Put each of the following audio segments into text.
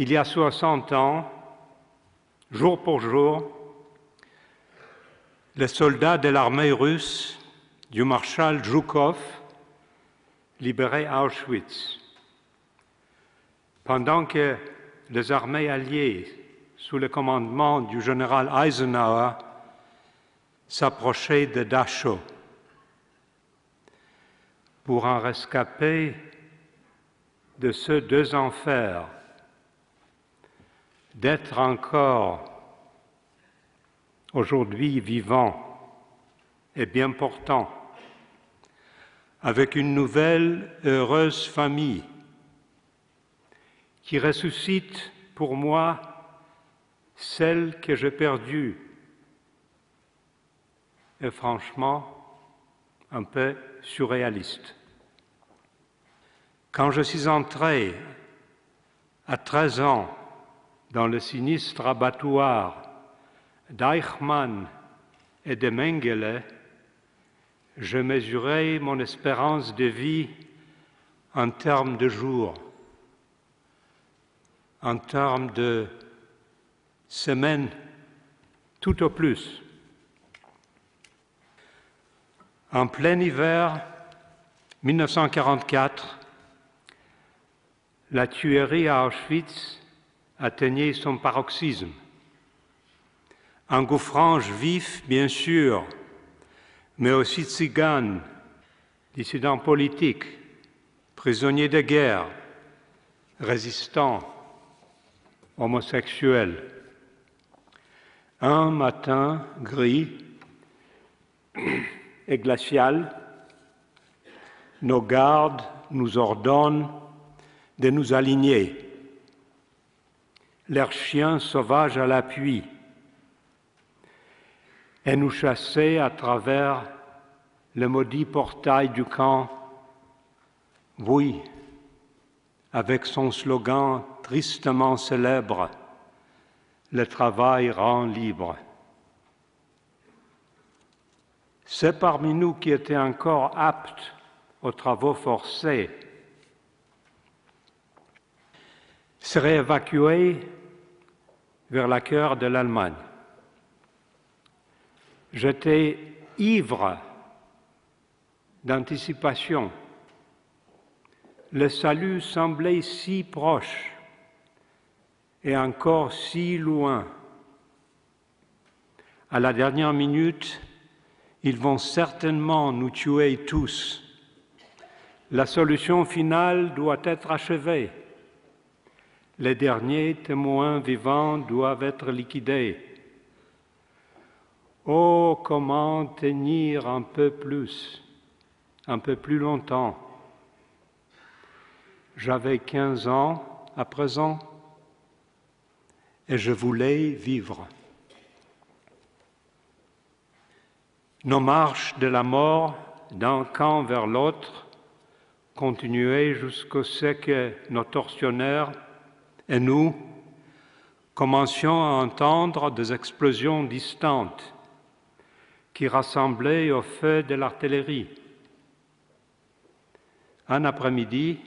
Il y a 60 ans, jour pour jour, les soldats de l'armée russe du maréchal Zhukov libéraient Auschwitz, pendant que les armées alliées, sous le commandement du général Eisenhower, s'approchaient de Dachau. Pour en rescaper de ces deux enfers, d'être encore aujourd'hui vivant et bien portant, avec une nouvelle heureuse famille qui ressuscite pour moi celle que j'ai perdue est franchement un peu surréaliste. Quand je suis entré à 13 ans dans le sinistre abattoir d'Eichmann et de Mengele, je mesurais mon espérance de vie en termes de jours, en termes de semaines, tout au plus. En plein hiver 1944, la tuerie à Auschwitz atteignait son paroxysme. Engouffrange vif, bien sûr, mais aussi tziganes, dissidents politiques, prisonniers de guerre, résistants, homosexuels. Un matin gris et glacial, nos gardes nous ordonnent de nous aligner, leurs chiens sauvages à l'appui, et nous chasser à travers le maudit portail du camp. Oui, avec son slogan tristement célèbre, le travail rend libre. Ceux parmi nous qui étaient encore aptes aux travaux forcés seraient évacués vers la cœur de l'Allemagne. J'étais ivre d'anticipation. Le salut semblait si proche et encore si loin. À la dernière minute, ils vont certainement nous tuer tous. La solution finale doit être achevée. Les derniers témoins vivants doivent être liquidés. Oh, comment tenir un peu plus, un peu plus longtemps? J'avais 15 ans à présent et je voulais vivre. Nos marches de la mort d'un camp vers l'autre continuaient jusqu'au ce que nos tortionnaires et nous commencions à entendre des explosions distantes qui rassemblaient au feu de l'artillerie. Un après-midi,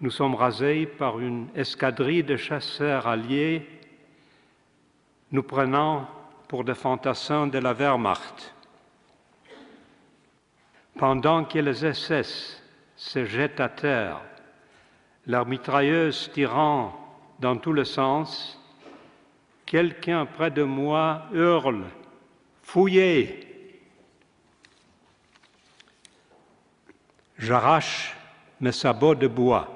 nous sommes rasés par une escadrille de chasseurs alliés nous prenant pour des fantassins de la Wehrmacht. Pendant que les SS se jettent à terre, leurs mitrailleuses tirant dans tous les sens, quelqu'un près de moi hurle Fouillez J'arrache mes sabots de bois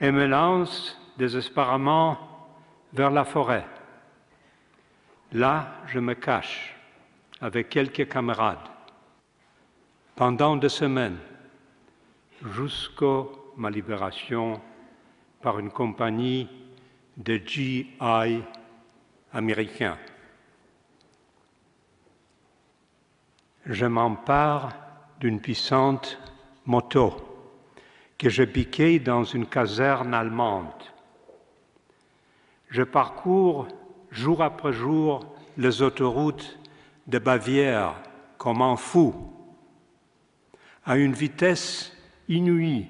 et me lance désespérément vers la forêt. Là, je me cache avec quelques camarades pendant deux semaines jusqu'à ma libération par une compagnie de GI américains. je m'empare d'une puissante moto que je piquais dans une caserne allemande. Je parcours jour après jour les autoroutes de Bavière comme un fou, à une vitesse inouïe,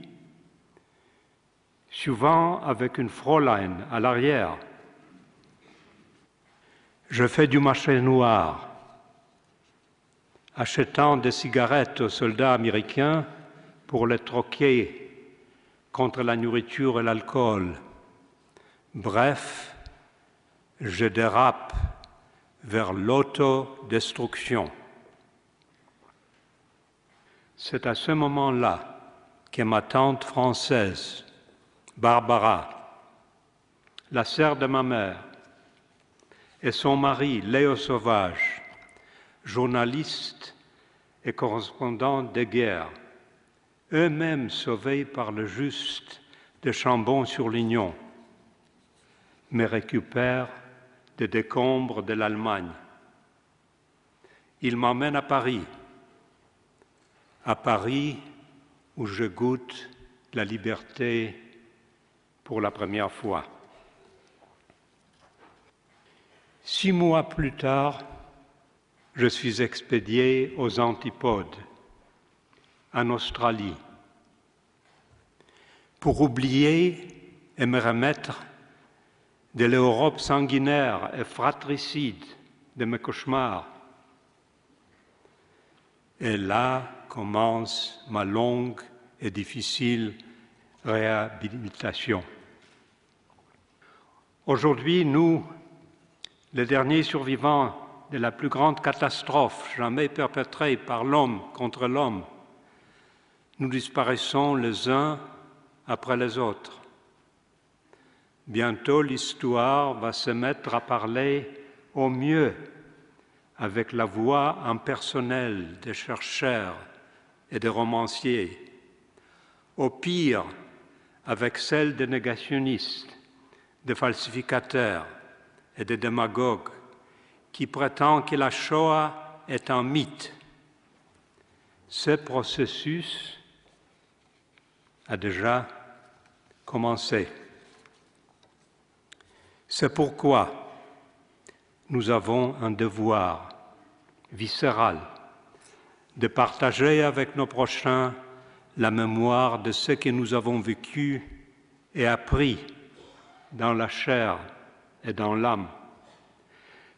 souvent avec une Fräulein à l'arrière. Je fais du marché noir, achetant des cigarettes aux soldats américains pour les troquer contre la nourriture et l'alcool. Bref, je dérape vers l'autodestruction. C'est à ce moment-là que ma tante française, Barbara, la sœur de ma mère, et son mari, Léo Sauvage, journaliste et correspondant de guerre, eux-mêmes sauvés par le juste de Chambon-sur-Lignon, me récupèrent des décombres de l'Allemagne. Ils m'emmènent à Paris, à Paris où je goûte la liberté pour la première fois. Six mois plus tard, je suis expédié aux antipodes, en Australie, pour oublier et me remettre de l'Europe sanguinaire et fratricide de mes cauchemars. Et là commence ma longue et difficile réhabilitation. Aujourd'hui, nous, les derniers survivants de la plus grande catastrophe jamais perpétrée par l'homme contre l'homme, nous disparaissons les uns après les autres. Bientôt l'histoire va se mettre à parler au mieux avec la voix impersonnelle des chercheurs et des romanciers, au pire avec celle des négationnistes, des falsificateurs et des démagogues qui prétendent que la Shoah est un mythe. Ce processus a déjà commencé. C'est pourquoi nous avons un devoir viscéral de partager avec nos prochains la mémoire de ce que nous avons vécu et appris dans la chair et dans l'âme.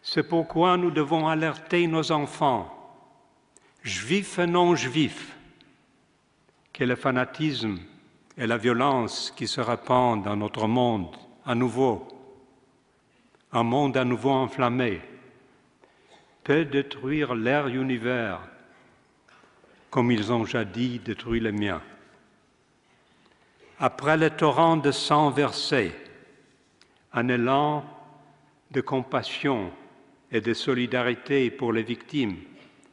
C'est pourquoi nous devons alerter nos enfants, juifs et non juifs, que le fanatisme et la violence qui se répandent dans notre monde à nouveau, un monde à nouveau enflammé, peut détruire l'air univers comme ils ont jadis détruit le mien. Après le torrent de sang versé, un élan de compassion et de solidarité pour les victimes,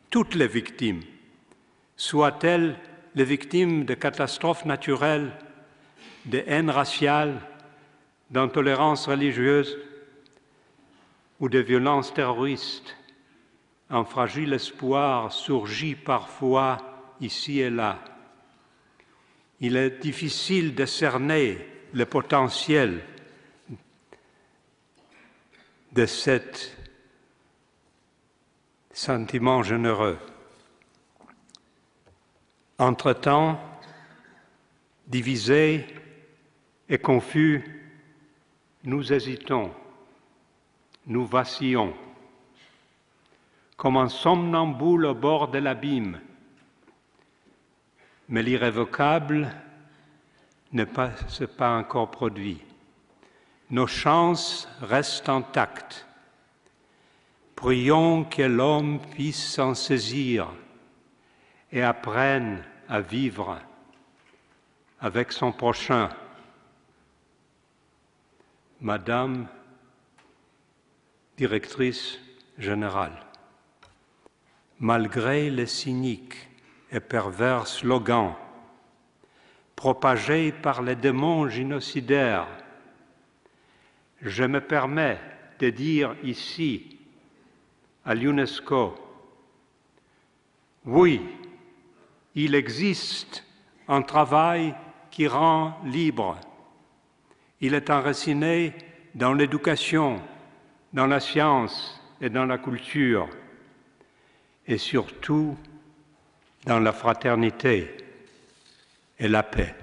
toutes les victimes, soient-elles les victimes de catastrophes naturelles, de haine raciale, d'intolérance religieuse ou de violences terroristes, un fragile espoir surgit parfois ici et là. Il est difficile de cerner le potentiel de cet sentiment généreux. Entre-temps, divisés et confus, nous hésitons, nous vacillons comme un somnambule au bord de l'abîme. Mais l'irrévocable ne s'est pas encore produit. Nos chances restent intactes. Prions que l'homme puisse s'en saisir et apprenne à vivre avec son prochain. Madame, directrice générale malgré les cyniques et pervers slogans propagés par les démons génocidaires, je me permets de dire ici à l'UNESCO, oui, il existe un travail qui rend libre. Il est enraciné dans l'éducation, dans la science et dans la culture et surtout dans la fraternité et la paix.